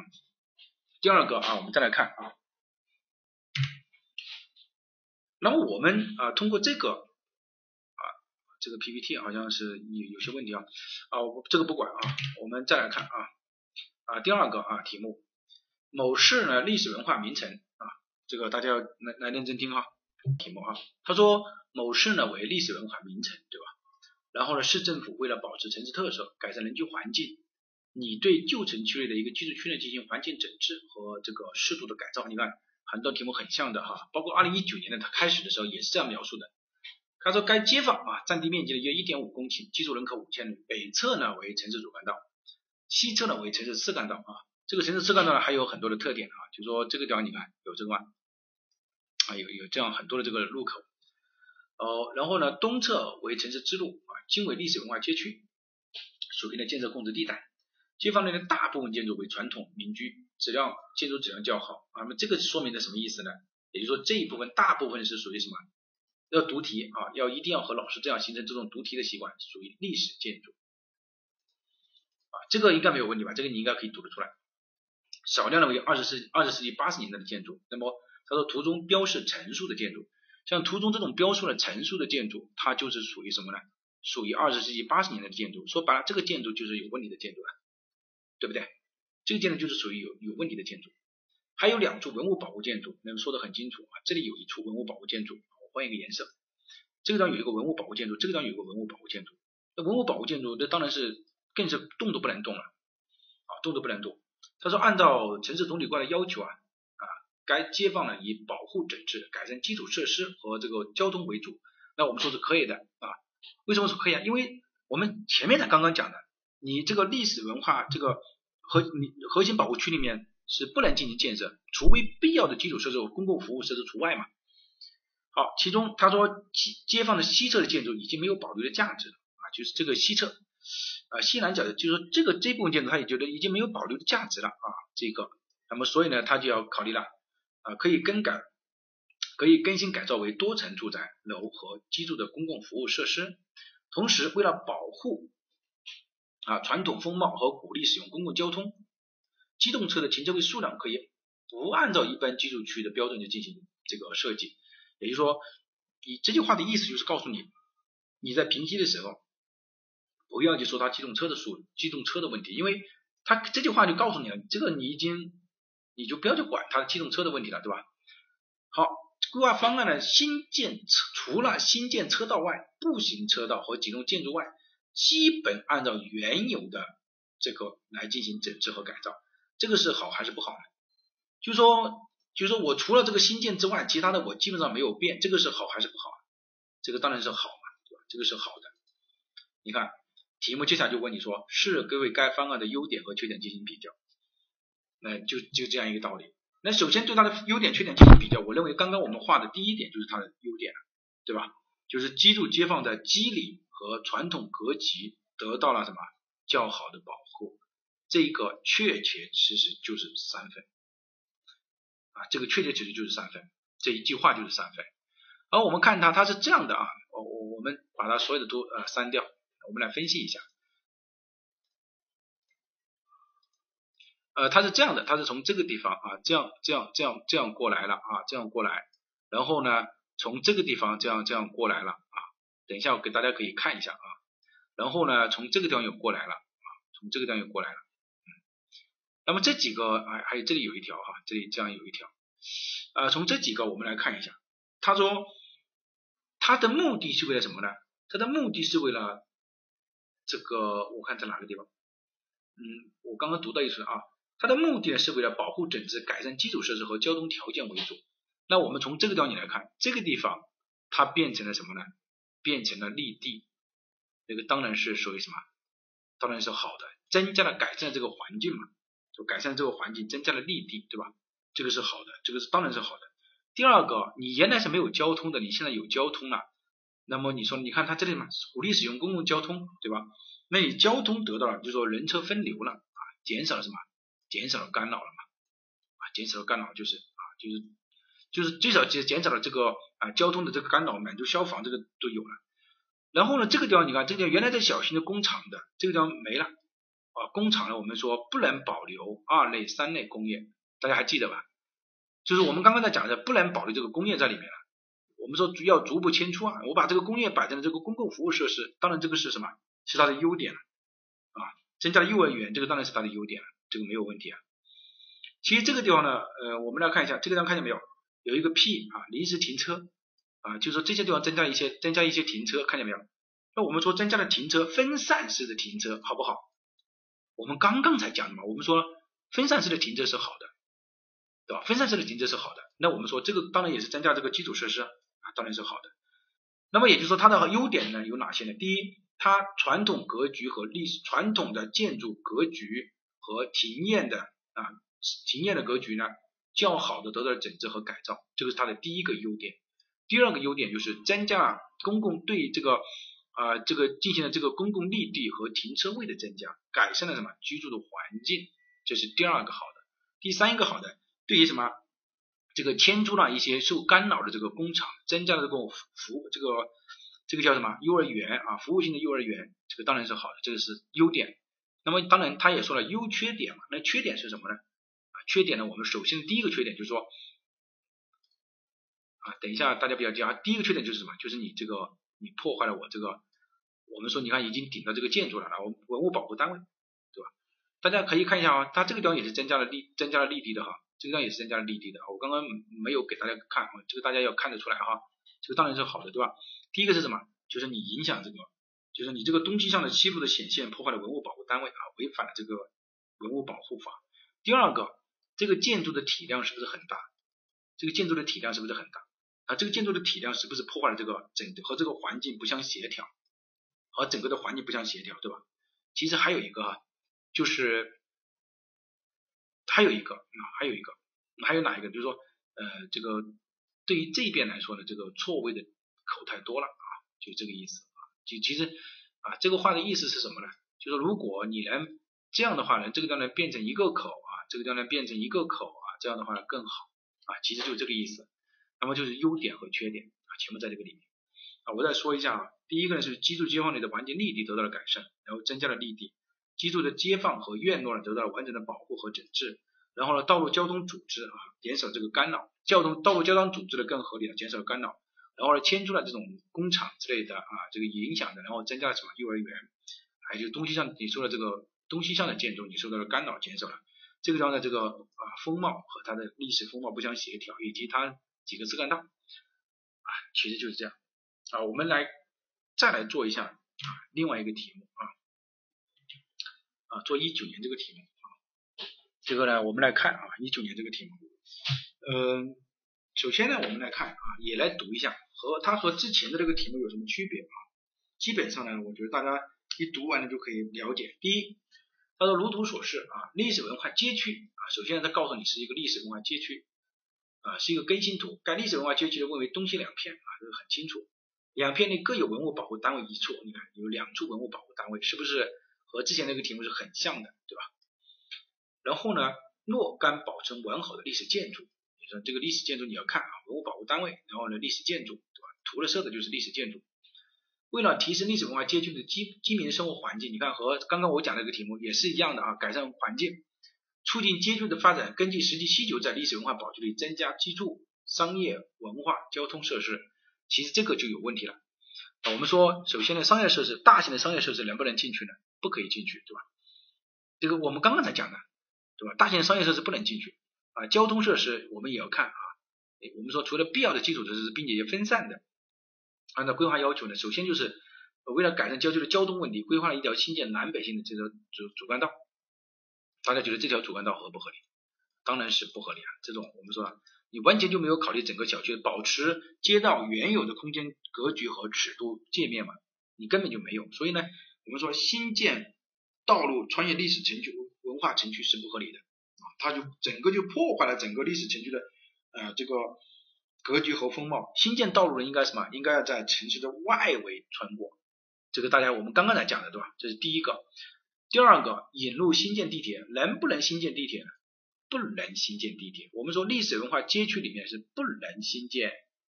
第二个啊，我们再来看啊，那么我们啊通过这个啊这个 PPT 好像是有有些问题啊啊，这个不管啊，我们再来看啊。啊，第二个啊题目，某市呢历史文化名城啊，这个大家要来来认真听哈，题目啊，他说某市呢为历史文化名城，对吧？然后呢，市政府为了保持城市特色，改善人居环境，你对旧城区内的一个居住区呢进行环境整治和这个适度的改造，你看很多题目很像的哈，包括二零一九年的它开始的时候也是这样描述的，他说该街坊啊占地面积呢约一点五公顷，居住人口五千人，北侧呢为城市主干道。西侧呢为城市次干道啊，这个城市次干道呢还有很多的特点啊，就说这个地方你看有这个吗？啊有有这样很多的这个路口，哦，然后呢东侧为城市支路，经纬历史文化街区，属于呢建设控制地带，街坊内的大部分建筑为传统民居，质量建筑质量较好啊，那么这个说明的什么意思呢？也就是说这一部分大部分是属于什么？要读题啊，要一定要和老师这样形成这种读题的习惯，属于历史建筑啊。这个应该没有问题吧？这个你应该可以读得出来。少量的为二十世二十世纪八十年代的建筑。那么他说图中标示陈述的建筑，像图中这种标出了陈述的建筑，它就是属于什么呢？属于二十世纪八十年代的建筑。说白了，这个建筑就是有问题的建筑啊，对不对？这个建筑就是属于有有问题的建筑。还有两处文物保护建筑，那个说的很清楚啊。这里有一处文物保护建筑，我换一个颜色。这个地方有一个文物保护建筑，这个地方有一个文物保护建筑。那文物保护建筑，那当然是更是动都不能动了啊，动都不能动。他说，按照城市总体规划的要求啊啊，该街坊呢以保护整治、改善基础设施和这个交通为主。那我们说是可以的啊。为什么说可以啊？因为我们前面的刚刚讲的，你这个历史文化这个核你核心保护区里面是不能进行建设，除非必要的基础设施公共服务设施除外嘛。好，其中他说街街坊的西侧的建筑已经没有保留的价值了啊，就是这个西侧啊西南角的，就是说这个这部分建筑他也觉得已经没有保留的价值了啊，这个，那么所以呢他就要考虑了啊，可以更改，可以更新改造为多层住宅楼和居住的公共服务设施，同时为了保护啊传统风貌和鼓励使用公共交通，机动车的停车位数量可以不按照一般居住区的标准去进行这个设计。也就是说，你这句话的意思就是告诉你，你在评级的时候，不要去说它机动车的数、机动车的问题，因为他这句话就告诉你了，这个你已经你就不要去管它的机动车的问题了，对吧？好，规划方案呢，新建除了新建车道外，步行车道和几栋建筑外，基本按照原有的这个来进行整治和改造，这个是好还是不好呢？就说。就是说我除了这个新建之外，其他的我基本上没有变，这个是好还是不好？这个当然是好嘛，对吧？这个是好的。你看题目接下来就问你说，是各位该方案的优点和缺点进行比较，那就就这样一个道理。那首先对它的优点缺点进行比较，我认为刚刚我们画的第一点就是它的优点，对吧？就是居住街坊的机理和传统格局得到了什么较好的保护，这个确切其实就是三分。啊，这个确切其实就是三分，这一句话就是三分。而我们看它，它是这样的啊，我我我们把它所有的都呃删掉，我们来分析一下。呃，它是这样的，它是从这个地方啊，这样这样这样这样过来了啊，这样过来，然后呢，从这个地方这样这样过来了啊。等一下我给大家可以看一下啊，然后呢，从这个地方又过来了啊，从这个地方又过来了。那么这几个啊还有这里有一条哈，这里这样有一条，呃，从这几个我们来看一下，他说他的目的是为了什么呢？他的目的是为了这个，我看在哪个地方？嗯，我刚刚读到一次啊，它的目的呢是为了保护整治、改善基础设施和交通条件为主。那我们从这个角度来看，这个地方它变成了什么呢？变成了绿地，这个当然是属于什么？当然是好的，增加了改善这个环境嘛。就改善这个环境，增加了绿地，对吧？这个是好的，这个是当然是好的。第二个，你原来是没有交通的，你现在有交通了，那么你说，你看它这里嘛，鼓励使用公共交通，对吧？那你交通得到了，就说人车分流了啊，减少了什么？减少了干扰了嘛？啊，减少了干扰就是啊，就是就是最少减减少了这个啊交通的这个干扰，满足消防这个都有了。然后呢，这个地方你看，这个原来在小型的工厂的这个地方没了。啊，工厂呢，我们说不能保留二类、三类工业，大家还记得吧？就是我们刚刚在讲的，不能保留这个工业在里面了。我们说要逐步迁出啊，我把这个工业摆在了这个公共服务设施，当然这个是什么？是它的优点了啊，增加幼儿园，这个当然是它的优点了，这个没有问题啊。其实这个地方呢，呃，我们来看一下，这个地方看见没有？有一个 P 啊，临时停车啊，就是说这些地方增加一些，增加一些停车，看见没有？那我们说增加了停车，分散式的停车，好不好？我们刚刚才讲的嘛，我们说分散式的停车是好的，对吧？分散式的停车是好的，那我们说这个当然也是增加这个基础设施啊，当然是好的。那么也就是说它的优点呢有哪些呢？第一，它传统格局和历史传统的建筑格局和庭院的啊庭院的格局呢较好的得到了整治和改造，这个是它的第一个优点。第二个优点就是增加了公共对这个。啊，这个进行了这个公共绿地和停车位的增加，改善了什么居住的环境，这是第二个好的。第三一个好的，对于什么这个迁出了一些受干扰的这个工厂，增加了这个服这个这个叫什么幼儿园啊，服务性的幼儿园，这个当然是好的，这个是优点。那么当然他也说了优缺点嘛，那缺点是什么呢？啊，缺点呢，我们首先第一个缺点就是说啊，等一下大家不要急啊，第一个缺点就是什么？就是你这个。你破坏了我这个，我们说你看已经顶到这个建筑了，然后文物保护单位，对吧？大家可以看一下啊，它这个地方也是增加了立增加了立地的哈，这个地方也是增加了立地的。我刚刚没有给大家看啊，这个大家要看得出来哈，这个当然是好的，对吧？第一个是什么？就是你影响这个，就是你这个东西上的欺负的显现，破坏了文物保护单位啊，违反了这个文物保护法。第二个，这个建筑的体量是不是很大？这个建筑的体量是不是很大？啊，这个建筑的体量是不是破坏了这个整和这个环境不相协调，和整个的环境不相协调，对吧？其实还有一个啊，就是还有一个啊，还有一个，还有哪一个？就是说，呃，这个对于这边来说呢，这个错位的口太多了啊，就这个意思。就其实啊，这个话的意思是什么呢？就是如果你能这样的话呢，这个将来变成一个口啊，这个将来变成一个口啊，这样的话呢更好啊。其实就是这个意思。那么就是优点和缺点啊，全部在这个里面啊。我再说一下啊，第一个呢是居住街坊里的环境绿地得到了改善，然后增加了绿地，居住的街坊和院落呢得到了完整的保护和整治。然后呢，道路交通组织啊，减少这个干扰，交通道路交通组织的更合理了，减少了干扰。然后呢，迁出了这种工厂之类的啊，这个影响的，然后增加了什么幼儿园，还有就东西向你说的这个东西向的建筑，你受到了干扰，减少了。这个地方的这个啊风貌和它的历史风貌不相协调，以及它。几个自干道啊，其实就是这样啊。我们来再来做一下啊另外一个题目啊啊做一九年这个题目啊，这个呢我们来看啊一九年这个题目，嗯，首先呢我们来看啊也来读一下和它和之前的这个题目有什么区别啊？基本上呢我觉得大家一读完了就可以了解。第一，他说如图所示啊，历史文化街区啊，首先他告诉你是一个历史文化街区。啊，是一个更新图。该历史文化街区的分为东西两片啊，这个很清楚。两片内各有文物保护单位一处，你看有两处文物保护单位，是不是和之前那个题目是很像的，对吧？然后呢，若干保存完好的历史建筑，说这个历史建筑你要看啊，文物保护单位，然后呢，历史建筑，对吧？涂了色的就是历史建筑。为了提升历史文化街区的居居民生活环境，你看和刚刚我讲那个题目也是一样的啊，改善环境。促进街区的发展，根据实际需求，在历史文化保区里增加居住、商业、文化、交通设施。其实这个就有问题了。我们说，首先呢，商业设施，大型的商业设施能不能进去呢？不可以进去，对吧？这个我们刚刚才讲的，对吧？大型商业设施不能进去啊。交通设施我们也要看啊。哎我们说，除了必要的基础设施，并且也分散的，按照规划要求呢，首先就是为了改善郊区的交通问题，规划了一条新建南北性的这个主主干道。大家觉得这条主干道合不合理？当然是不合理啊！这种我们说，你完全就没有考虑整个小区保持街道原有的空间格局和尺度界面嘛？你根本就没有。所以呢，我们说新建道路穿越历史城区文化城区是不合理的！它就整个就破坏了整个历史城区的呃这个格局和风貌。新建道路呢，应该什么？应该要在城市的外围穿过。这个大家我们刚刚才讲的对吧？这是第一个。第二个，引入新建地铁，能不能新建地铁呢？不能新建地铁。我们说历史文化街区里面是不能新建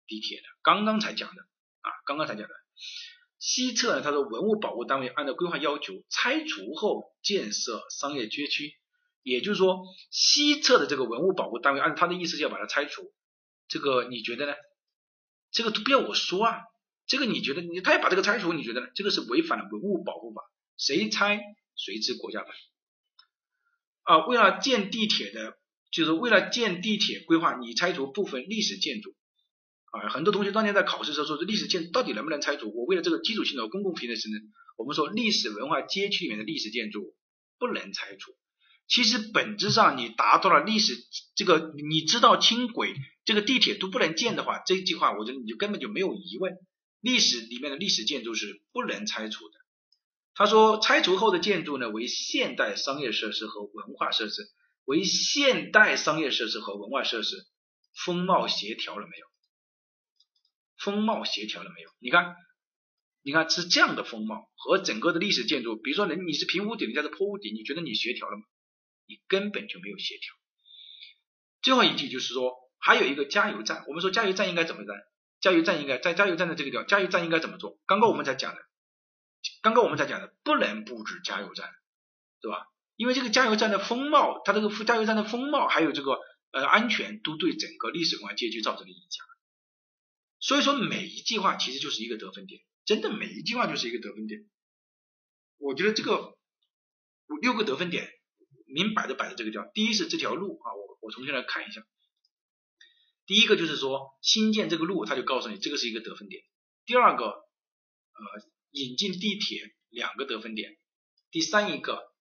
地铁的。刚刚才讲的啊，刚刚才讲的。西侧呢，它的文物保护单位按照规划要求拆除后建设商业街区，也就是说，西侧的这个文物保护单位按他的意思就要把它拆除。这个你觉得呢？这个都不要我说啊，这个你觉得你他要把这个拆除，你觉得呢？这个是违反了文物保护法，谁拆？随之国家赔啊！为了建地铁的，就是为了建地铁规划，你拆除部分历史建筑啊！很多同学当年在考试的时候说，这历史建到底能不能拆除？我为了这个基础性的公共平台职能，我们说历史文化街区里面的历史建筑不能拆除。其实本质上你达到了历史这个，你知道轻轨这个地铁都不能建的话，这句话我觉得你就根本就没有疑问，历史里面的历史建筑是不能拆除的。他说，拆除后的建筑呢，为现代商业设施和文化设施，为现代商业设施和文化设施，风貌协调了没有？风貌协调了没有？你看，你看是这样的风貌和整个的历史建筑，比如说人你是平屋顶，人家是坡屋顶，你觉得你协调了吗？你根本就没有协调。最后一句就是说，还有一个加油站，我们说加油站应该怎么站？加油站应该在加油站的这个地方，加油站应该怎么做？刚刚我们才讲的。刚刚我们才讲的，不能布置加油站，对吧？因为这个加油站的风貌，它这个加油站的风貌，还有这个呃安全，都对整个历史文化街区造成了影响。所以说，每一句话其实就是一个得分点，真的每一句话就是一个得分点。我觉得这个五六个得分点，明摆着摆在这个地方。第一是这条路啊，我我重新来看一下。第一个就是说新建这个路，他就告诉你这个是一个得分点。第二个呃引进地铁两个得分点，第三一个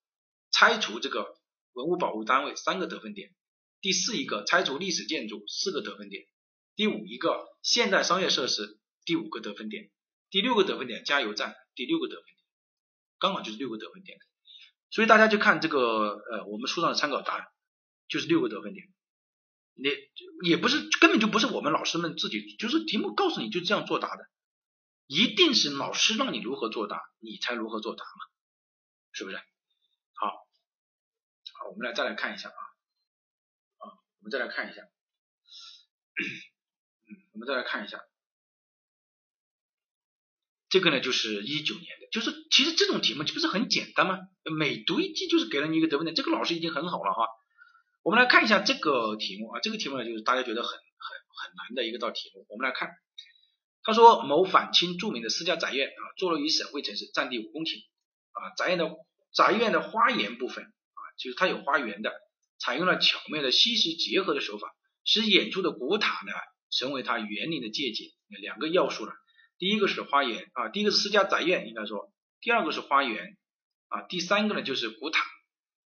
拆除这个文物保护单位三个得分点，第四一个拆除历史建筑四个得分点，第五一个现代商业设施第五个得分点，第六个得分点加油站第六个得分点，刚好就是六个得分点。所以大家就看这个呃我们书上的参考答案，就是六个得分点。你也不是根本就不是我们老师们自己，就是题目告诉你就这样作答的，一定是老师让你如何作答，你才如何作答嘛，是不是？好，好，我们来再来看一下啊，啊，我们再来看一下，嗯，我们再来看一下，这个呢就是一九年，就是其实这种题目这不是很简单吗？每读一句就是给了你一个得分点，这个老师已经很好了哈。我们来看一下这个题目啊，这个题目呢就是大家觉得很很很难的一个道题目。我们来看，他说某反清著名的私家宅院啊，坐落于省会城市，占地五公顷啊，宅院的宅院的花园部分啊，就是它有花园的，采用了巧妙的虚实结合的手法，使演出的古塔呢成为它园林的借鉴。两个要素呢，第一个是花园啊，第一个是私家宅院应该说，第二个是花园啊，第三个呢就是古塔。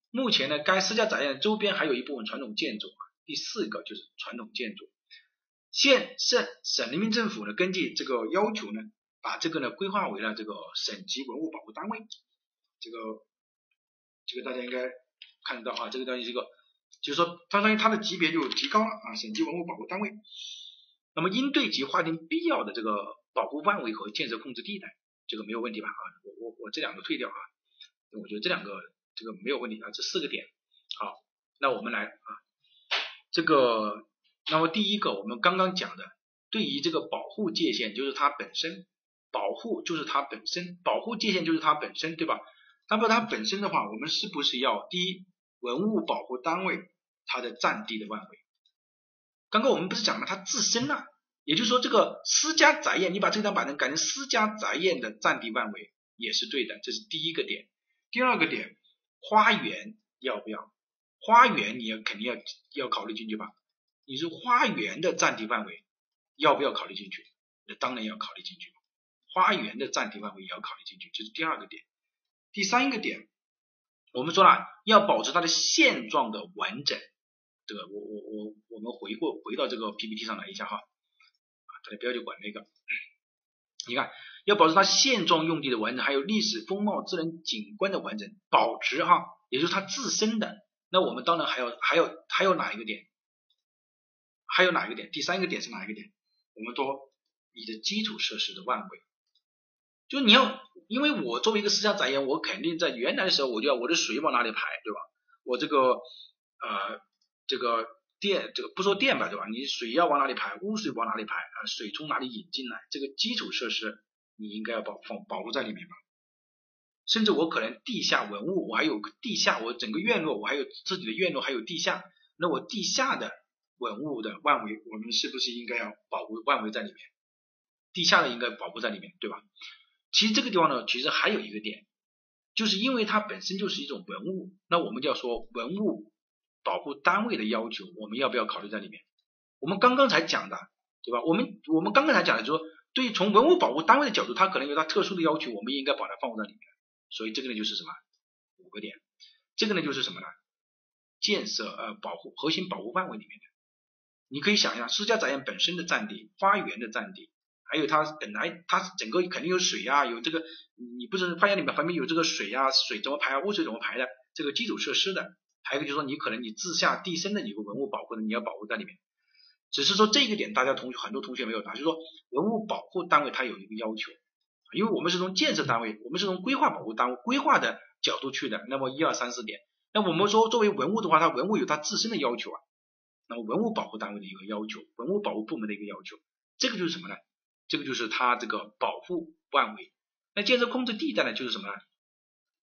目前呢，该私家宅院周边还有一部分传统建筑啊。第四个就是传统建筑。县省省人民政府呢，根据这个要求呢，把这个呢规划为了这个省级文物保护单位。这个这个大家应该看得到啊，这个东西这个就是说，相当于它的级别就提高了啊，省级文物保护单位。那么应对其划定必要的这个保护范围和建设控制地带，这个没有问题吧？啊，我我我这两个退掉啊，我觉得这两个。这个没有问题啊，这四个点好，那我们来啊，这个那么第一个我们刚刚讲的，对于这个保护界限就是它本身，保护就是它本身，保护界限就是它本身，对吧？那么它本身的话，我们是不是要第一文物保护单位它的占地的范围？刚刚我们不是讲了它自身呢？也就是说这个私家宅院，你把这张板凳改成私家宅院的占地范围也是对的，这是第一个点。第二个点。花园要不要？花园你要肯定要要考虑进去吧？你是花园的占地范围要不要考虑进去？那当然要考虑进去。花园的占地范围也要考虑进去，这是第二个点。第三个点，我们说了要保持它的现状的完整，对吧？我我我我们回过回到这个 PPT 上来一下哈，不要去管那个，你看。要保持它现状用地的完整，还有历史风貌、自然景观的完整，保持哈，也就是它自身的。那我们当然还要还要还有哪一个点？还有哪一个点？第三个点是哪一个点？我们说你的基础设施的万维，就你要，因为我作为一个私家宅院，我肯定在原来的时候我就要我的水往哪里排，对吧？我这个呃这个电这个不说电吧，对吧？你水要往哪里排？污水往哪里排？啊，水从哪里引进来？这个基础设施。你应该要保放保护在里面吧，甚至我可能地下文物，我还有地下，我整个院落我还有自己的院落，还有地下，那我地下的文物的万维，我们是不是应该要保护万维在里面？地下的应该保护在里面，对吧？其实这个地方呢，其实还有一个点，就是因为它本身就是一种文物，那我们就要说文物保护单位的要求，我们要不要考虑在里面？我们刚刚才讲的，对吧？我们我们刚刚才讲的就说。对于从文物保护单位的角度，它可能有它特殊的要求，我们应该把它放在里面。所以这个呢就是什么五个点，这个呢就是什么呢？建设呃保护核心保护范围里面的。你可以想一下，私家宅院本身的占地、花园的占地，还有它本来它整个肯定有水啊，有这个你不是花园里面旁边有这个水啊，水怎么排啊，污水怎么排的，这个基础设施的，还有个就是说你可能你自下地深的一个文物保护的，你要保护在里面。只是说这个点，大家同学很多同学没有答，就是说文物保护单位它有一个要求，因为我们是从建设单位，我们是从规划保护单位规划的角度去的。那么一二三四点，那我们说作为文物的话，它文物有它自身的要求啊。那么文物保护单位的一个要求，文物保护部门的一个要求，这个就是什么呢？这个就是它这个保护范围。那建设控制地带呢，就是什么呢？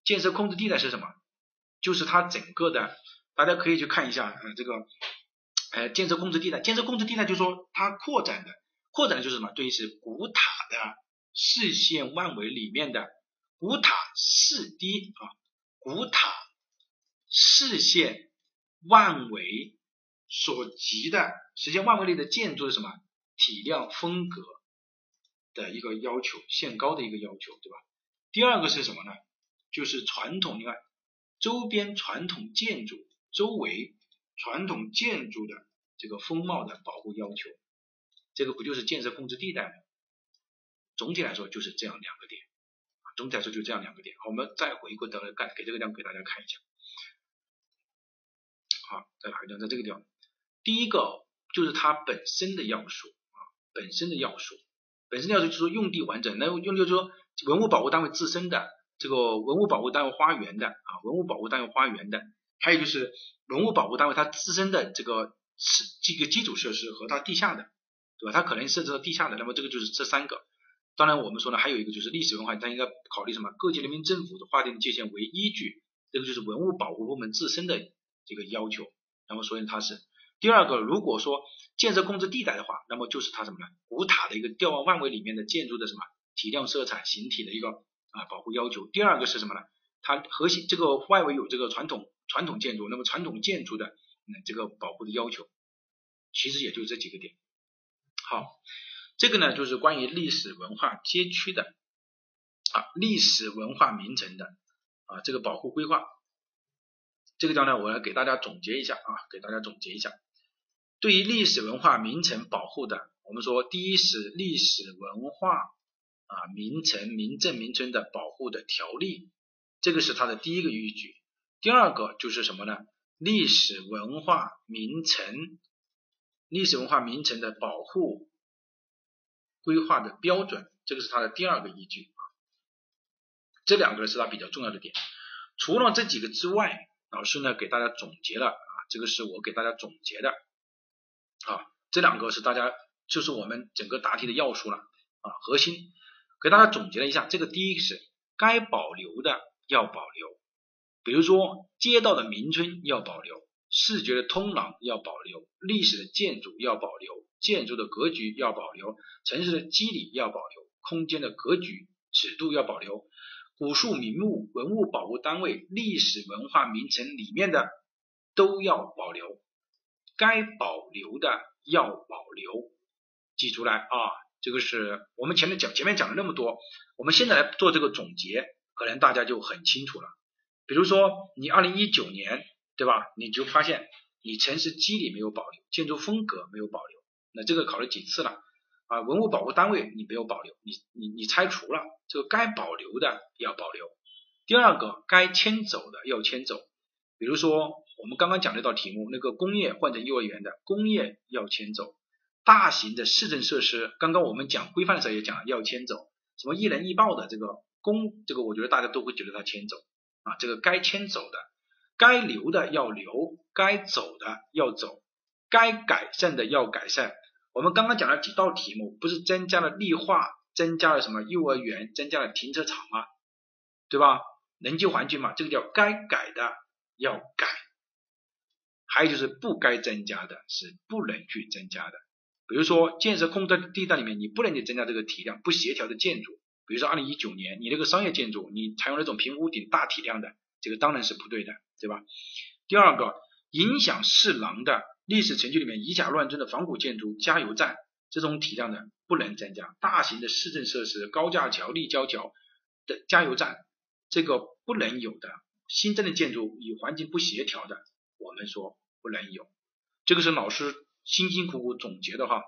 建设控制地带是什么？就是它整个的，大家可以去看一下，呃，这个。呃，建设控制地带，建设控制地带就是说它扩展的，扩展的就是什么？对于是古塔的视线范围里面的古塔视堤啊，古塔视线范围所及的视线范围内的建筑的什么体量、风格的一个要求，限高的一个要求，对吧？第二个是什么呢？就是传统，你看周边传统建筑周围传统建筑的这个风貌的保护要求，这个不就是建设控制地带吗？总体来说就是这样两个点，总体来说就这样两个点。我们再回过头来看，给这个地方给大家看一下。好，再来一张，在这个地方，第一个就是它本身的要素啊，本身的要素，本身要素就是说用地完整，那用地就是说文物保护单位自身的这个文物保护单位花园的啊，文物保护单位花园的，还有就是文物保护单位它自身的这个是这个基础设施和它地下的，对吧？它可能设置到地下的，那么这个就是这三个。当然我们说呢，还有一个就是历史文化，它应该考虑什么？各级人民政府的划定界限为依据，这个就是文物保护部门自身的。这个要求，那么所以它是第二个。如果说建设控制地带的话，那么就是它什么呢？古塔的一个瞭望范围里面的建筑的什么体量、色彩、形体的一个啊保护要求。第二个是什么呢？它核心这个外围有这个传统传统建筑，那么传统建筑的嗯这个保护的要求，其实也就这几个点。好，这个呢就是关于历史文化街区的啊历史文化名城的啊这个保护规划。这个地方呢，我来给大家总结一下啊，给大家总结一下。对于历史文化名城保护的，我们说第一是历史文化啊名城、名镇、名村的保护的条例，这个是它的第一个依据。第二个就是什么呢？历史文化名城、历史文化名城的保护规划的标准，这个是它的第二个依据。这两个是它比较重要的点。除了这几个之外，老师呢给大家总结了啊，这个是我给大家总结的啊，这两个是大家就是我们整个答题的要素了啊，核心给大家总结了一下，这个第一个是该保留的要保留，比如说街道的名村要保留，视觉的通廊要保留，历史的建筑要保留，建筑的格局要保留，城市的肌理要保留，空间的格局尺度要保留。古树名木文物保护单位、历史文化名城里面的都要保留，该保留的要保留，记出来啊！这个是我们前面讲，前面讲了那么多，我们现在来做这个总结，可能大家就很清楚了。比如说，你二零一九年，对吧？你就发现你城市肌理没有保留，建筑风格没有保留，那这个考了几次了？啊，文物保护单位你没有保留，你你你拆除了，这个该保留的要保留。第二个，该迁走的要迁走。比如说我们刚刚讲那道题目，那个工业换成幼儿园的工业要迁走，大型的市政设施，刚刚我们讲规范的时候也讲了要迁走，什么一人一报的这个公，这个我觉得大家都会觉得它迁走啊，这个该迁走的，该留的要留，该走的要走，该改善的要改善。我们刚刚讲了几道题目，不是增加了绿化，增加了什么幼儿园，增加了停车场吗？对吧？人居环境嘛，这个叫该改的要改。还有就是不该增加的是不能去增加的。比如说建设控制地带里面，你不能去增加这个体量不协调的建筑。比如说二零一九年你那个商业建筑，你采用那种平屋顶大体量的，这个当然是不对的，对吧？第二个影响市廊的。历史城区里面以假乱真的仿古建筑、加油站这种体量的不能增加，大型的市政设施、高架桥、立交桥的加油站这个不能有的，新增的建筑与环境不协调的，我们说不能有。这个是老师辛辛苦苦总结的哈，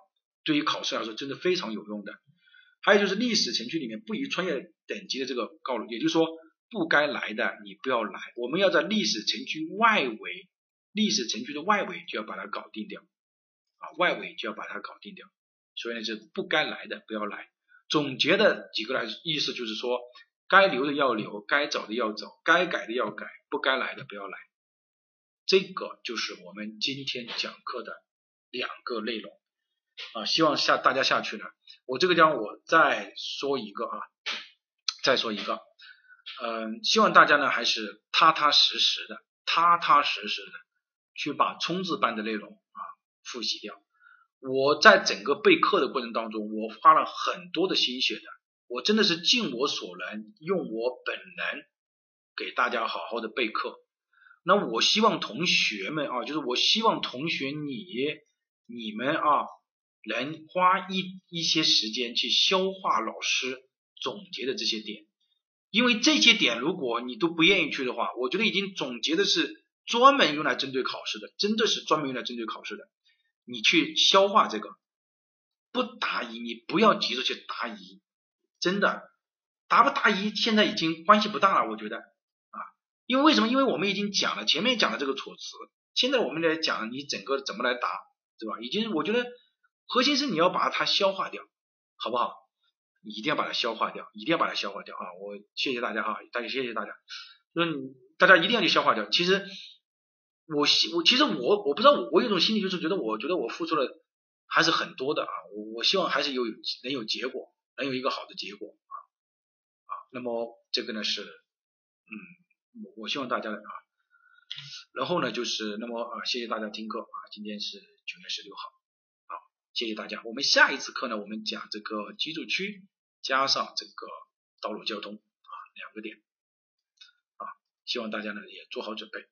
对于考试来说真的非常有用的。还有就是历史城区里面不宜穿越等级的这个告路，也就是说不该来的你不要来，我们要在历史城区外围。历史城区的外围就要把它搞定掉啊，外围就要把它搞定掉，所以呢，是不该来的不要来。总结的几个来意思就是说，该留的要留，该走的要走，该改的要改，不该来的不要来。这个就是我们今天讲课的两个内容啊，希望下大家下去呢，我这个地方我再说一个啊，再说一个，嗯，希望大家呢还是踏踏实实的，踏踏实实的。去把冲刺班的内容啊复习掉。我在整个备课的过程当中，我花了很多的心血的，我真的是尽我所能，用我本能给大家好好的备课。那我希望同学们啊，就是我希望同学你、你们啊，能花一一些时间去消化老师总结的这些点，因为这些点如果你都不愿意去的话，我觉得已经总结的是专门用来针对考试的，真的是专门用来针对考试的，你去消化这个，不答疑，你不要急着去答疑，真的答不答疑现在已经关系不大了，我觉得。啊，因为为什么？因为我们已经讲了前面讲的这个措辞，现在我们来讲你整个怎么来答，对吧？已经我觉得。核心是你要把它消化掉，好不好？你一定要把它消化掉，一定要把它消化掉啊！我谢谢大家哈，大家谢谢大家。那大家一定要去消化掉。其实我希我其实我我不知道我我有种心理就是觉得我觉得我付出了还是很多的啊，我我希望还是有能有结果，能有一个好的结果啊啊。那么这个呢是嗯，我希望大家啊，然后呢就是那么啊，谢谢大家听课啊，今天是九月十六号。好谢谢大家，我们下一次课呢，我们讲这个居住区加上这个道路交通啊两个点啊，希望大家呢也做好准备。